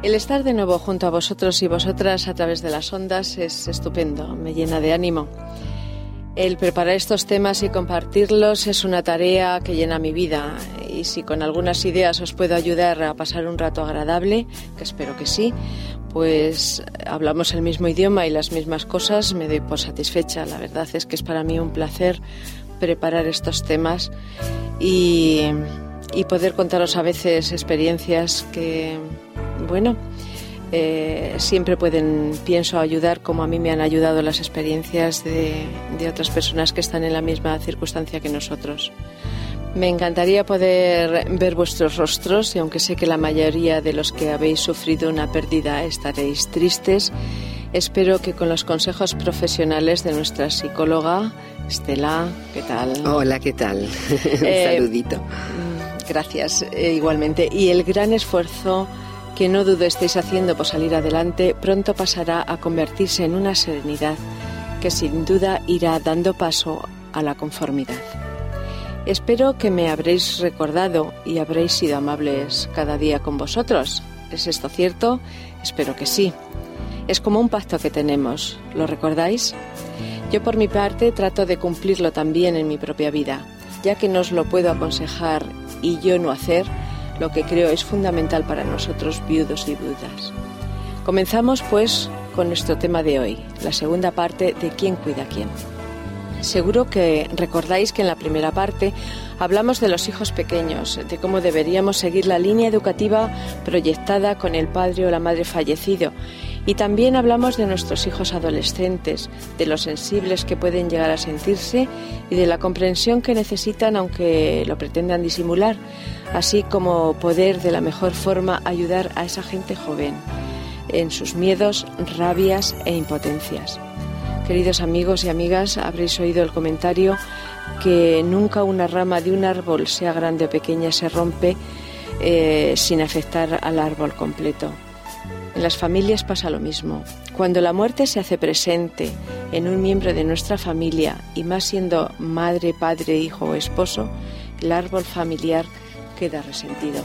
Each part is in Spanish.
El estar de nuevo junto a vosotros y vosotras a través de las ondas es estupendo, me llena de ánimo. El preparar estos temas y compartirlos es una tarea que llena mi vida y si con algunas ideas os puedo ayudar a pasar un rato agradable, que espero que sí, pues hablamos el mismo idioma y las mismas cosas, me doy por satisfecha. La verdad es que es para mí un placer preparar estos temas y, y poder contaros a veces experiencias que, bueno, eh, siempre pueden, pienso, ayudar como a mí me han ayudado las experiencias de, de otras personas que están en la misma circunstancia que nosotros. Me encantaría poder ver vuestros rostros y aunque sé que la mayoría de los que habéis sufrido una pérdida estaréis tristes, espero que con los consejos profesionales de nuestra psicóloga, Estela, ¿qué tal? Hola, ¿qué tal? Un Eh, saludito. Mm, Gracias, eh, igualmente. Y el gran esfuerzo que no dudo estéis haciendo por salir adelante pronto pasará a convertirse en una serenidad que sin duda irá dando paso a la conformidad. Espero que me habréis recordado y habréis sido amables cada día con vosotros. ¿Es esto cierto? Espero que sí. Es como un pacto que tenemos. ¿Lo recordáis? Yo por mi parte trato de cumplirlo también en mi propia vida, ya que no os lo puedo aconsejar y yo no hacer lo que creo es fundamental para nosotros viudos y viudas. Comenzamos pues con nuestro tema de hoy, la segunda parte de quién cuida a quién. Seguro que recordáis que en la primera parte hablamos de los hijos pequeños, de cómo deberíamos seguir la línea educativa proyectada con el padre o la madre fallecido. Y también hablamos de nuestros hijos adolescentes, de lo sensibles que pueden llegar a sentirse y de la comprensión que necesitan aunque lo pretendan disimular, así como poder de la mejor forma ayudar a esa gente joven en sus miedos, rabias e impotencias. Queridos amigos y amigas, habréis oído el comentario que nunca una rama de un árbol, sea grande o pequeña, se rompe eh, sin afectar al árbol completo. En las familias pasa lo mismo. Cuando la muerte se hace presente en un miembro de nuestra familia, y más siendo madre, padre, hijo o esposo, el árbol familiar queda resentido.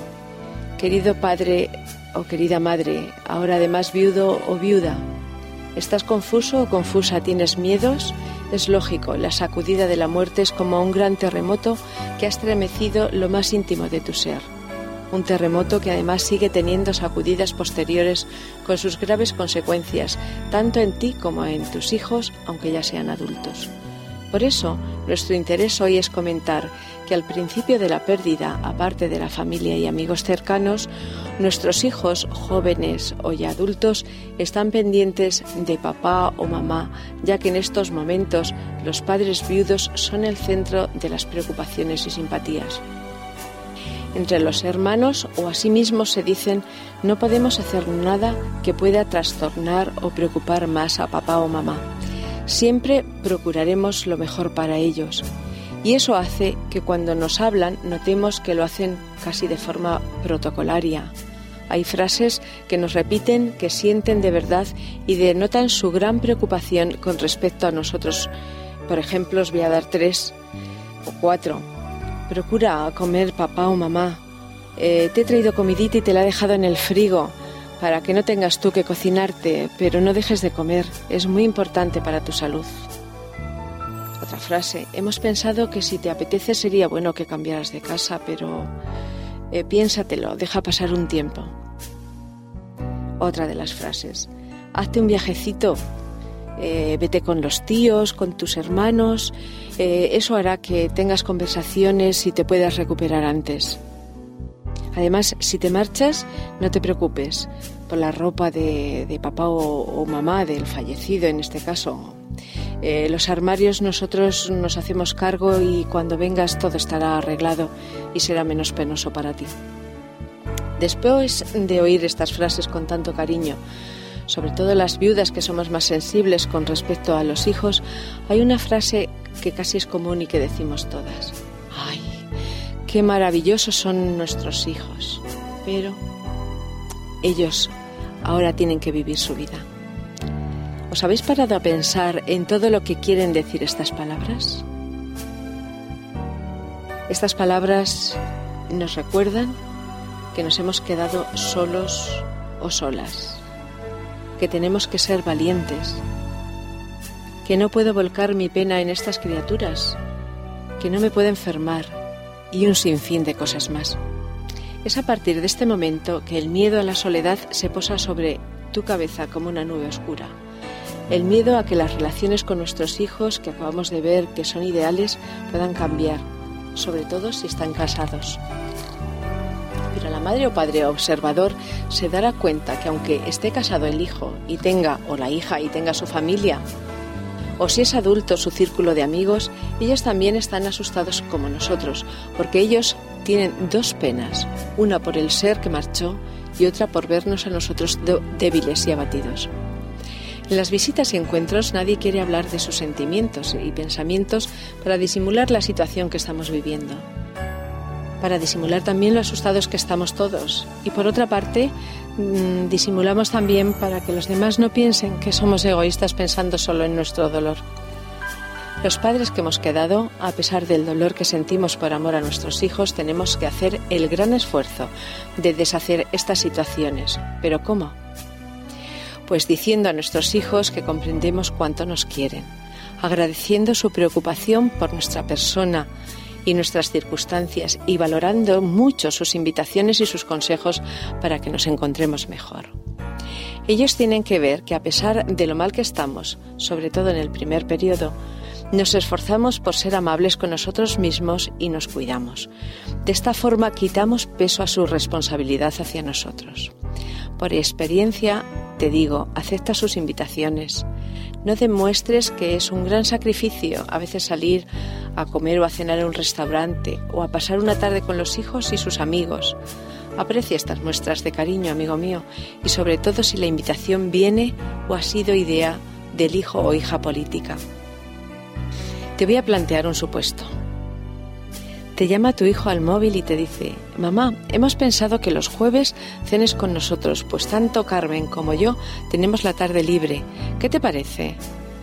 Querido padre o querida madre, ahora además viudo o viuda, ¿Estás confuso o confusa? ¿Tienes miedos? Es lógico, la sacudida de la muerte es como un gran terremoto que ha estremecido lo más íntimo de tu ser. Un terremoto que además sigue teniendo sacudidas posteriores con sus graves consecuencias, tanto en ti como en tus hijos, aunque ya sean adultos. Por eso, nuestro interés hoy es comentar que al principio de la pérdida, aparte de la familia y amigos cercanos, nuestros hijos, jóvenes o ya adultos, están pendientes de papá o mamá, ya que en estos momentos los padres viudos son el centro de las preocupaciones y simpatías. Entre los hermanos o asimismo se dicen no podemos hacer nada que pueda trastornar o preocupar más a papá o mamá. Siempre procuraremos lo mejor para ellos. Y eso hace que cuando nos hablan notemos que lo hacen casi de forma protocolaria. Hay frases que nos repiten que sienten de verdad y denotan su gran preocupación con respecto a nosotros. Por ejemplo, os voy a dar tres o cuatro. Procura comer papá o mamá. Eh, te he traído comidita y te la he dejado en el frigo para que no tengas tú que cocinarte, pero no dejes de comer. Es muy importante para tu salud. Otra frase. Hemos pensado que si te apetece sería bueno que cambiaras de casa, pero eh, piénsatelo, deja pasar un tiempo. Otra de las frases. Hazte un viajecito, eh, vete con los tíos, con tus hermanos. eh, eso hará que tengas conversaciones y te puedas recuperar antes. Además, si te marchas, no te preocupes por la ropa de, papá o, o mamá del fallecido, en este caso. Eh, los armarios nosotros nos hacemos cargo y cuando vengas todo estará arreglado y será menos penoso para ti. Después de oír estas frases con tanto cariño, sobre todo las viudas que somos más sensibles con respecto a los hijos, hay una frase que casi es común y que decimos todas. ¡Ay! ¡Qué maravillosos son nuestros hijos! Pero ellos ahora tienen que vivir su vida. ¿Os habéis parado a pensar en todo lo que quieren decir estas palabras? Estas palabras nos recuerdan que nos hemos quedado solos o solas que tenemos que ser valientes, que no puedo volcar mi pena en estas criaturas, que no me puedo enfermar y un sinfín de cosas más. Es a partir de este momento que el miedo a la soledad se posa sobre tu cabeza como una nube oscura. El miedo a que las relaciones con nuestros hijos, que acabamos de ver que son ideales, puedan cambiar, sobre todo si están casados madre o padre observador se dará cuenta que aunque esté casado el hijo y tenga, o la hija y tenga su familia, o si es adulto su círculo de amigos, ellos también están asustados como nosotros, porque ellos tienen dos penas, una por el ser que marchó y otra por vernos a nosotros débiles y abatidos. En las visitas y encuentros nadie quiere hablar de sus sentimientos y pensamientos para disimular la situación que estamos viviendo para disimular también lo asustados que estamos todos. Y por otra parte, mm, disimulamos también para que los demás no piensen que somos egoístas pensando solo en nuestro dolor. Los padres que hemos quedado, a pesar del dolor que sentimos por amor a nuestros hijos, tenemos que hacer el gran esfuerzo de deshacer estas situaciones. ¿Pero cómo? Pues diciendo a nuestros hijos que comprendemos cuánto nos quieren, agradeciendo su preocupación por nuestra persona, y nuestras circunstancias y valorando mucho sus invitaciones y sus consejos para que nos encontremos mejor. Ellos tienen que ver que a pesar de lo mal que estamos, sobre todo en el primer periodo, nos esforzamos por ser amables con nosotros mismos y nos cuidamos. De esta forma quitamos peso a su responsabilidad hacia nosotros. Por experiencia, te digo, acepta sus invitaciones. No demuestres que es un gran sacrificio a veces salir a comer o a cenar en un restaurante o a pasar una tarde con los hijos y sus amigos. Aprecia estas muestras de cariño, amigo mío, y sobre todo si la invitación viene o ha sido idea del hijo o hija política. Te voy a plantear un supuesto. Te llama tu hijo al móvil y te dice, mamá, hemos pensado que los jueves cenes con nosotros, pues tanto Carmen como yo tenemos la tarde libre. ¿Qué te parece?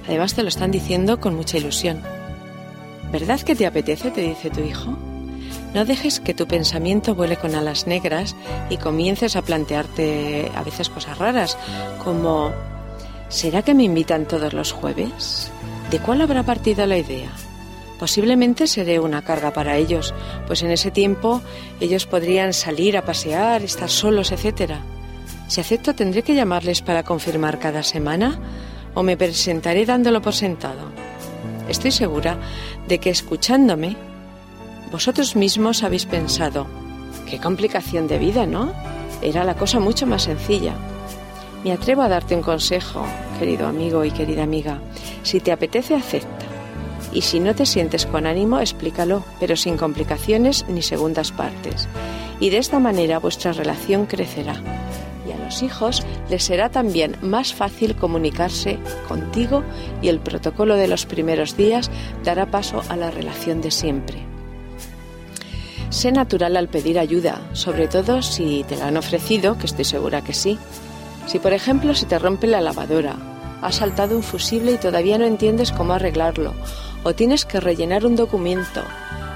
Además te lo están diciendo con mucha ilusión. ¿Verdad que te apetece? te dice tu hijo. No dejes que tu pensamiento vuele con alas negras y comiences a plantearte a veces cosas raras, como ¿será que me invitan todos los jueves? ¿De cuál habrá partido la idea? Posiblemente seré una carga para ellos, pues en ese tiempo ellos podrían salir a pasear, estar solos, etc. Si acepto, tendré que llamarles para confirmar cada semana o me presentaré dándolo por sentado. Estoy segura de que escuchándome, vosotros mismos habéis pensado, qué complicación de vida, ¿no? Era la cosa mucho más sencilla. Me atrevo a darte un consejo, querido amigo y querida amiga. Si te apetece, acepta y si no te sientes con ánimo, explícalo, pero sin complicaciones ni segundas partes. Y de esta manera vuestra relación crecerá. Y a los hijos les será también más fácil comunicarse contigo y el protocolo de los primeros días dará paso a la relación de siempre. Sé natural al pedir ayuda, sobre todo si te la han ofrecido, que estoy segura que sí. Si por ejemplo se te rompe la lavadora, has saltado un fusible y todavía no entiendes cómo arreglarlo, o tienes que rellenar un documento,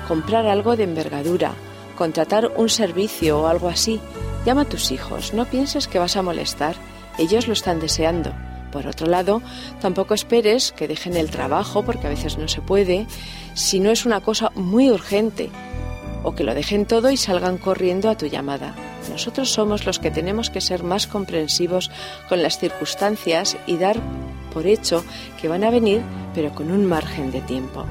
comprar algo de envergadura, contratar un servicio o algo así, llama a tus hijos, no pienses que vas a molestar, ellos lo están deseando. Por otro lado, tampoco esperes que dejen el trabajo, porque a veces no se puede, si no es una cosa muy urgente, o que lo dejen todo y salgan corriendo a tu llamada. Nosotros somos los que tenemos que ser más comprensivos con las circunstancias y dar por hecho que van a venir, pero con un margen de tiempo.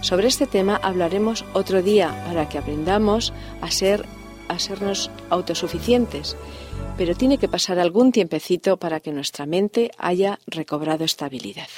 Sobre este tema hablaremos otro día para que aprendamos a ser a sernos autosuficientes, pero tiene que pasar algún tiempecito para que nuestra mente haya recobrado estabilidad.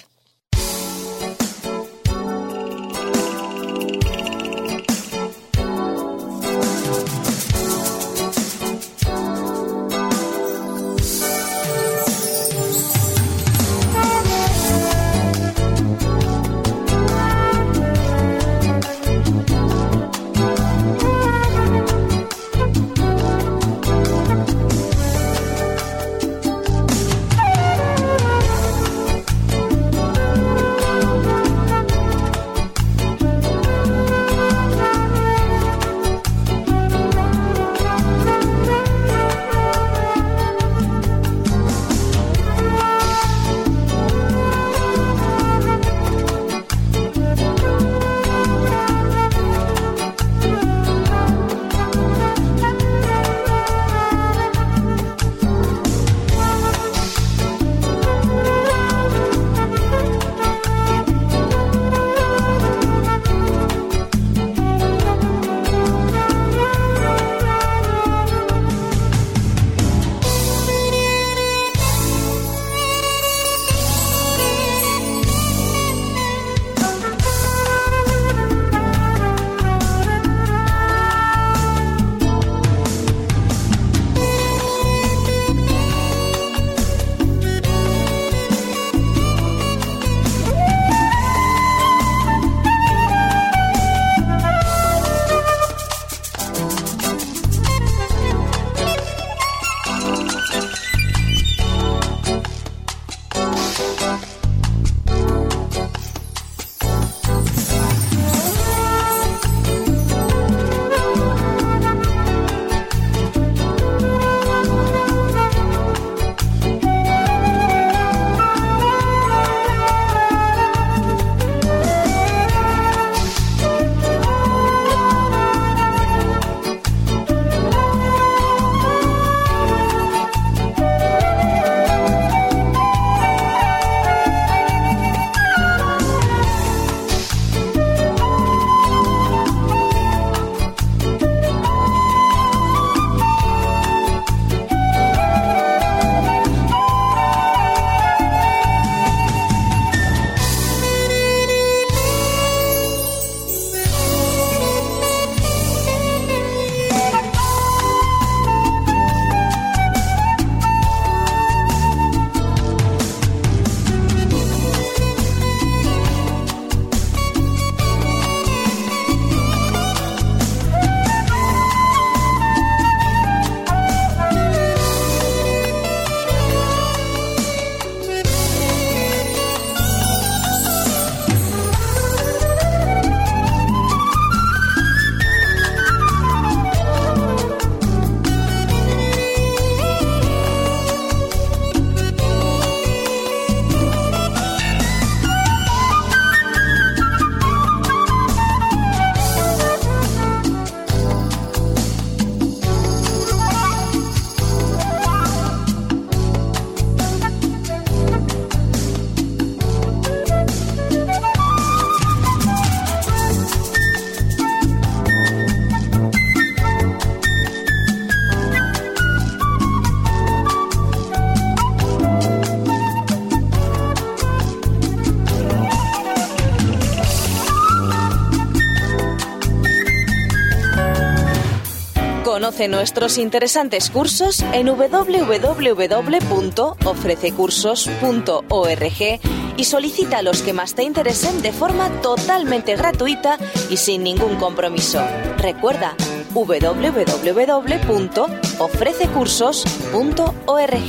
Nuestros interesantes cursos en www.ofrececursos.org y solicita los que más te interesen de forma totalmente gratuita y sin ningún compromiso. Recuerda www.ofrececursos.org.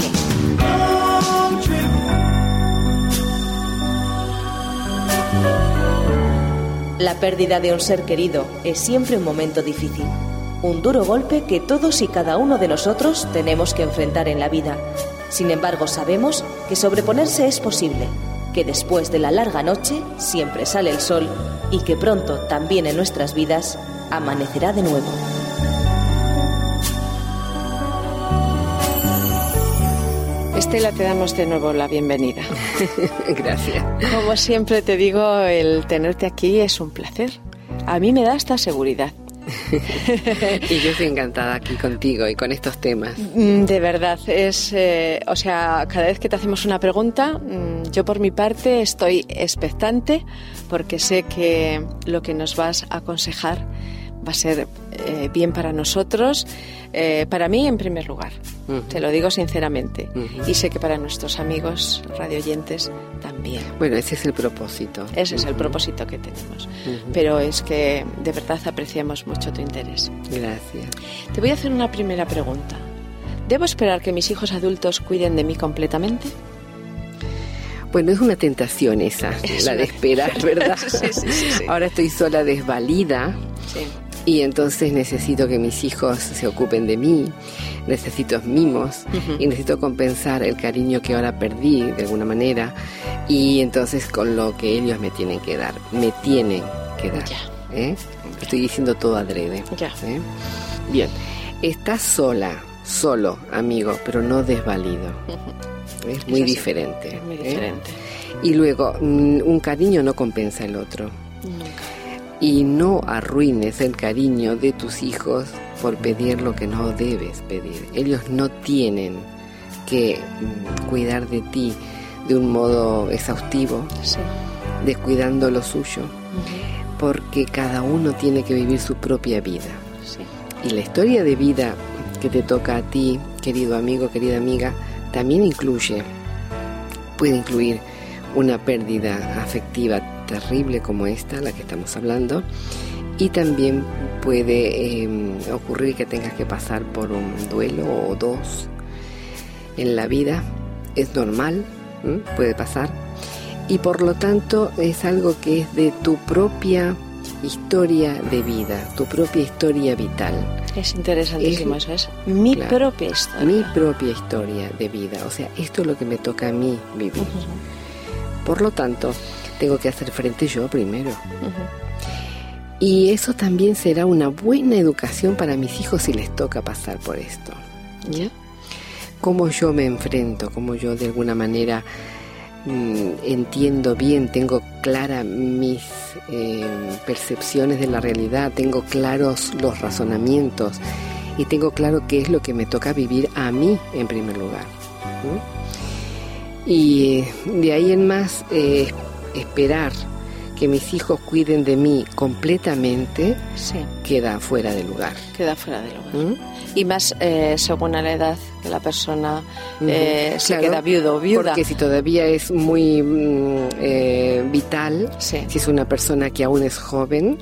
La pérdida de un ser querido es siempre un momento difícil, un duro golpe que todos y cada uno de nosotros tenemos que enfrentar en la vida. Sin embargo, sabemos que sobreponerse es posible, que después de la larga noche siempre sale el sol y que pronto también en nuestras vidas amanecerá de nuevo. Estela, te damos de nuevo la bienvenida. Gracias. Como siempre te digo, el tenerte aquí es un placer. A mí me da esta seguridad. y yo estoy encantada aquí contigo y con estos temas. Mm, de verdad, es, eh, o sea, cada vez que te hacemos una pregunta, mm, yo por mi parte estoy expectante porque sé que lo que nos vas a aconsejar va a ser eh, bien para nosotros, eh, para mí en primer lugar, te lo digo sinceramente, y sé que para nuestros amigos radioyentes también. Bueno, ese es el propósito. Ese es el propósito que tenemos, pero es que de verdad apreciamos mucho tu interés. Gracias. Te voy a hacer una primera pregunta. ¿Debo esperar que mis hijos adultos cuiden de mí completamente? Bueno, es una tentación esa, la de esperar, ¿verdad? sí, sí, sí, Ahora estoy sola, desvalida. Y entonces necesito que mis hijos se ocupen de mí, necesito mimos y necesito compensar el cariño que ahora perdí de alguna manera y entonces con lo que ellos me tienen que dar, me tienen que dar. ¿eh? Estoy diciendo todo adrede. ¿eh? Bien, estás sola, solo, amigo, pero no desvalido. Es muy diferente. Es muy diferente. Y luego, mm, un cariño no compensa el otro. Nunca y no arruines el cariño de tus hijos por pedir lo que no debes pedir. Ellos no tienen que mm, cuidar de ti de un modo exhaustivo, descuidando lo suyo, porque cada uno tiene que vivir su propia vida. Y la historia de vida que te toca a ti, querido amigo, querida amiga, también incluye, puede incluir una pérdida afectiva terrible como esta, la que estamos hablando, y también puede em, ocurrir que tengas que pasar por un duelo o dos en la vida, es normal, puede pasar, y por lo tanto es algo que es de tu propia historia de vida, tu propia historia vital. Es interesantísimo eso, es mi propia historia. Mi propia historia de vida, o sea, esto es lo que me toca a mí vivir. Por lo tanto, tengo que hacer frente yo primero. Y eso también será una buena educación para mis hijos si les toca pasar por esto. ¿Ya? Cómo yo me enfrento, cómo yo de alguna manera mm, entiendo bien, tengo claras mis eh, percepciones de la realidad, tengo claros los razonamientos y tengo claro qué es lo que me toca vivir a mí en primer lugar. Y eh, de ahí en más, eh, esperar que mis hijos cuiden de mí completamente queda fuera de lugar. Queda fuera de lugar. ¿Mm? Y más eh, según la edad que la persona eh, se queda viudo o viuda. Porque si todavía es muy mm, eh, vital, si es una persona que aún es joven,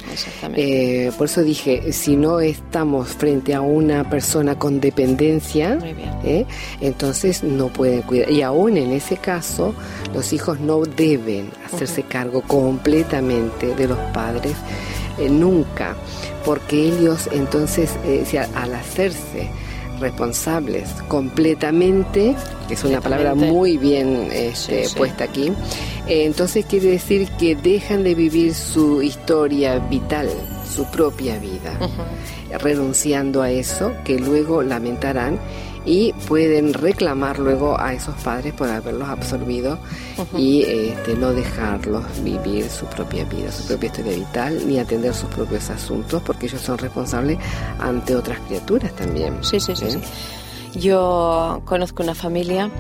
por eso dije, si no estamos frente a una persona con dependencia, entonces no pueden cuidar. Y aún en ese caso, los hijos no deben hacerse cargo completamente de los padres nunca, porque ellos entonces al hacerse responsables completamente, que es una palabra muy bien este, puesta aquí, eh, entonces quiere decir que dejan de vivir su historia vital, su propia vida, renunciando a eso que luego lamentarán y pueden reclamar luego a esos padres por haberlos absorbido y este, no dejarlos vivir su propia vida, su propia historia vital, ni atender sus propios asuntos, porque ellos son responsables ante otras criaturas también. Sí, sí, sí. ¿Eh? Yo conozco una familia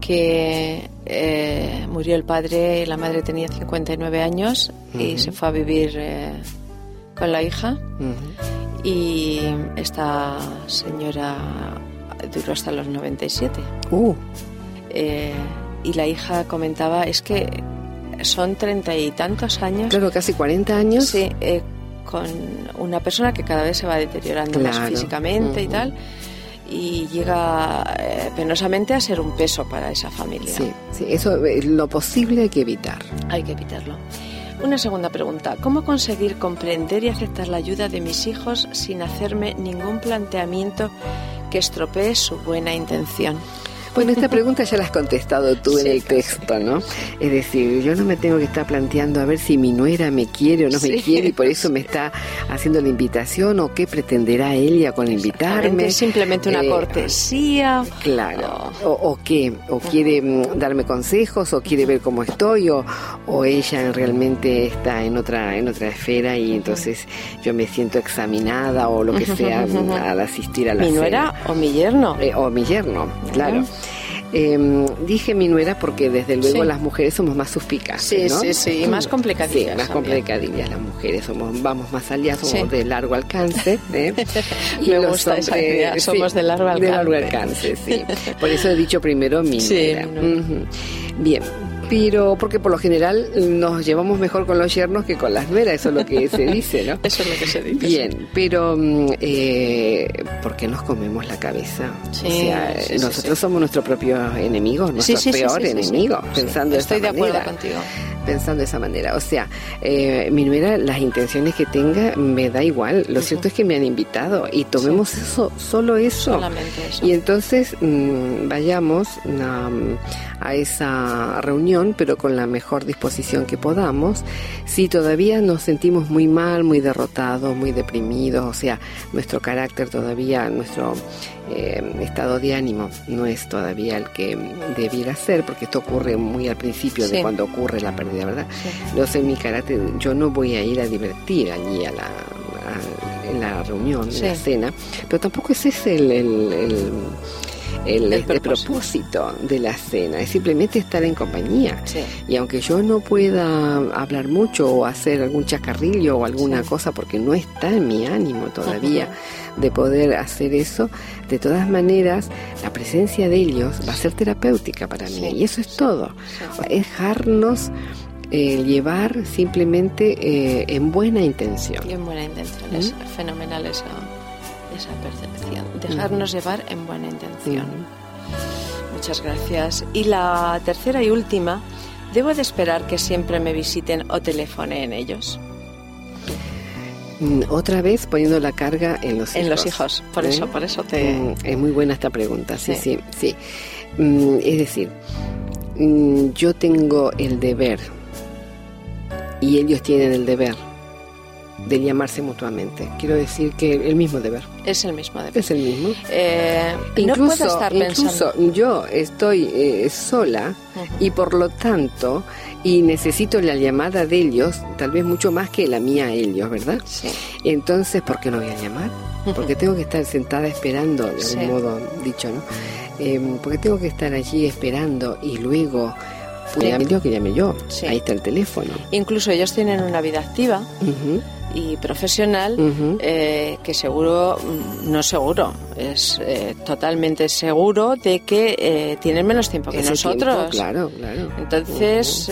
que eh, murió el padre y la madre tenía 59 años y se fue a vivir eh, con la hija y esta señora duró hasta los 97. Uh. Eh, y la hija comentaba, es que son treinta y tantos años. Claro, casi 40 años. Sí, eh, con una persona que cada vez se va deteriorando más físicamente y tal y llega eh, penosamente a ser un peso para esa familia. Sí, sí, eso lo posible hay que evitar. Hay que evitarlo. Una segunda pregunta. ¿Cómo conseguir comprender y aceptar la ayuda de mis hijos sin hacerme ningún planteamiento que estropee su buena intención? Bueno, esta pregunta ya la has contestado tú en el texto, ¿no? Es decir, yo no me tengo que estar planteando a ver si mi nuera me quiere o no me quiere y por eso me está haciendo la invitación o qué pretenderá ella con invitarme. Simplemente una eh, cortesía. Claro. O, qué, o quiere mm, darme consejos o quiere ver cómo estoy o, o ella realmente está en otra, en otra esfera y entonces yo me siento examinada o lo que sea al asistir a la ¿Mi nuera o mi yerno? Eh, o mi yerno, claro. Eh, dije mi nuera porque desde luego las mujeres somos más suspicaces, sí, ¿no? Sí, sí, y más complicadillas. Sí, más complicadillas las mujeres, somos, vamos más allá, somos de largo alcance. ¿eh? y Me gusta esa idea, somos de largo alcance. De largo alcance, sí. Por eso he dicho primero mi nuera. Bien, pero porque por lo general nos llevamos mejor con los yernos que con las nueras, eso es lo que se dice, ¿no? Eso es lo que se dice. Bien, pero mm, eh, ¿por qué nos comemos la cabeza? Sí, o sea, nosotros somos nuestro propio enemigo, nuestro peor enemigo, pensando Estoy de, de acuerdo contigo. Pensando de esa manera, o sea, eh, mi nuera, las intenciones que tenga, me da igual. Lo cierto es que me han invitado y tomemos eso, solo eso. Solamente eso. Y entonces mm, vayamos a esa reunión pero con la mejor disposición que podamos. Si todavía nos sentimos muy mal, muy derrotados, muy deprimidos, o sea, nuestro carácter todavía, nuestro eh, estado de ánimo no es todavía el que debiera ser, porque esto ocurre muy al principio de cuando ocurre la pérdida, ¿verdad? No sé, mi carácter, yo no voy a ir a divertir allí a la, en la reunión, en la cena, pero tampoco es ese el el, propósito. de la cena, es simplemente estar en compañía. Y aunque yo no pueda hablar mucho o hacer algún chacarrillo o alguna cosa porque no está en mi ánimo todavía de poder hacer eso, de todas maneras la presencia de ellos va a ser terapéutica para mí. Y eso es todo. Es dejarnos eh, llevar simplemente eh, en buena intención. Y en buena intención, es ¿Mm? fenomenal eso esa percepción, dejarnos llevar en buena intención. Muchas gracias. Y la tercera y última, ¿debo de esperar que siempre me visiten o en ellos? Mm, otra vez poniendo la carga en los hijos. En los hijos, por ¿Eh? eso, por eso te... Mm, es muy buena esta pregunta, sí, sí, sí. Mm, es decir, yo tengo el deber y ellos tienen el deber de llamarse mutuamente. Quiero decir que el mismo deber. Es el mismo deber. Es el mismo. Eh, incluso, no estar incluso yo estoy eh, sola y por lo tanto y necesito la llamada de ellos, tal vez mucho más que la mía a ellos, ¿verdad? Sí. Entonces, ¿por qué no voy a llamar? Porque tengo que estar sentada esperando, de algún modo dicho, ¿no? Eh, porque tengo que estar allí esperando y luego pues llame yo que llame yo. Ahí está el teléfono. Incluso ellos tienen una vida activa y profesional eh, que seguro, mm, no seguro, es eh, totalmente seguro de que eh, tienen menos tiempo que nosotros. claro, claro. Entonces,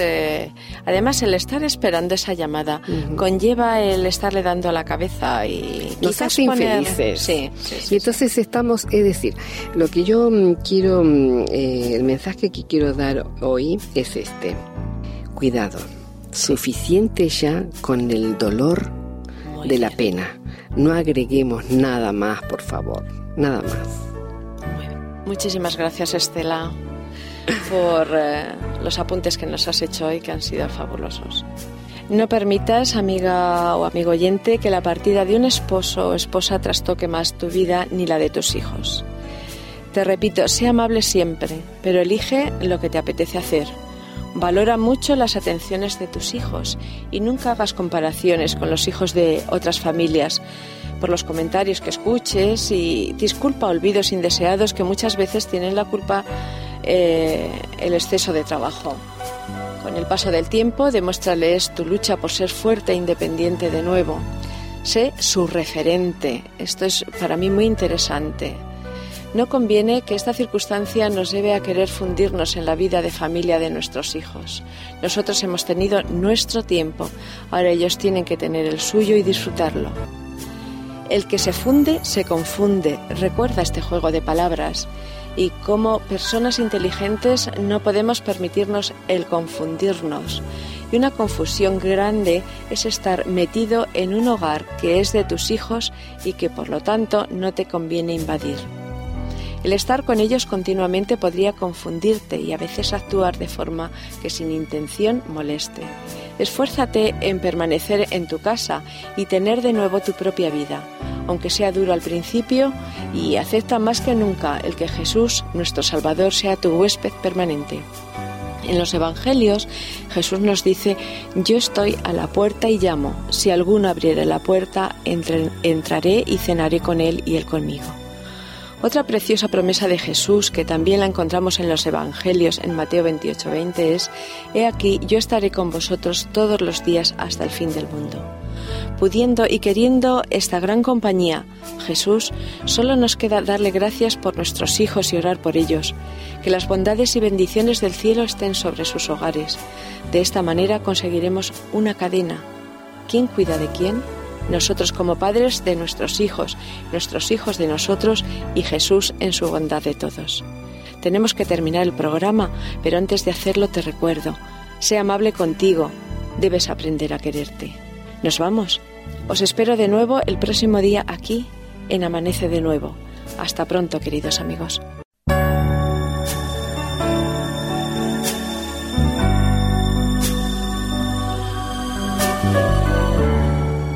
además el estar esperando esa llamada conlleva el estarle dando a la cabeza y nos hace infelices. Sí, y entonces estamos, es decir, lo que yo mm, quiero, mm, el mensaje que quiero dar hoy es este. Cuidado. Suficiente ya con el dolor de la pena. No agreguemos nada más, por favor. Nada más. Muchísimas gracias, Estela, por eh, los apuntes que nos has hecho hoy, que han sido fabulosos. No permitas, amiga o amigo oyente, que la partida de un esposo o esposa trastoque más tu vida ni la de tus hijos. Te repito, sé amable siempre, pero elige lo que te apetece hacer Valora mucho las atenciones de tus hijos y nunca hagas comparaciones con los hijos de otras familias por los comentarios que escuches y disculpa olvidos indeseados que muchas veces tienen la culpa eh, el exceso de trabajo. Con el paso del tiempo, demuéstrales tu lucha por ser fuerte e independiente de nuevo. Sé su referente. Esto es para mí muy interesante. No conviene que esta circunstancia nos lleve a querer fundirnos en la vida de familia de nuestros hijos. Nosotros hemos tenido nuestro tiempo, ahora ellos tienen que tener el suyo y disfrutarlo. El que se funde se confunde. Recuerda este juego de palabras. Y como personas inteligentes no podemos permitirnos el confundirnos. Y una confusión grande es estar metido en un hogar que es de tus hijos y que por lo tanto no te conviene invadir. El estar con ellos continuamente podría confundirte y a veces actuar de forma que sin intención moleste. Esfuérzate en permanecer en tu casa y tener de nuevo tu propia vida, aunque sea duro al principio, y acepta más que nunca el que Jesús, nuestro Salvador, sea tu huésped permanente. En los Evangelios Jesús nos dice, yo estoy a la puerta y llamo, si alguno abriere la puerta, entraré y cenaré con él y él conmigo. Otra preciosa promesa de Jesús que también la encontramos en los Evangelios en Mateo 28:20 es, He aquí, yo estaré con vosotros todos los días hasta el fin del mundo. Pudiendo y queriendo esta gran compañía, Jesús, solo nos queda darle gracias por nuestros hijos y orar por ellos, que las bondades y bendiciones del cielo estén sobre sus hogares. De esta manera conseguiremos una cadena. ¿Quién cuida de quién? Nosotros como padres de nuestros hijos, nuestros hijos de nosotros y Jesús en su bondad de todos. Tenemos que terminar el programa, pero antes de hacerlo te recuerdo, sé amable contigo, debes aprender a quererte. ¿Nos vamos? Os espero de nuevo el próximo día aquí, en Amanece de nuevo. Hasta pronto, queridos amigos.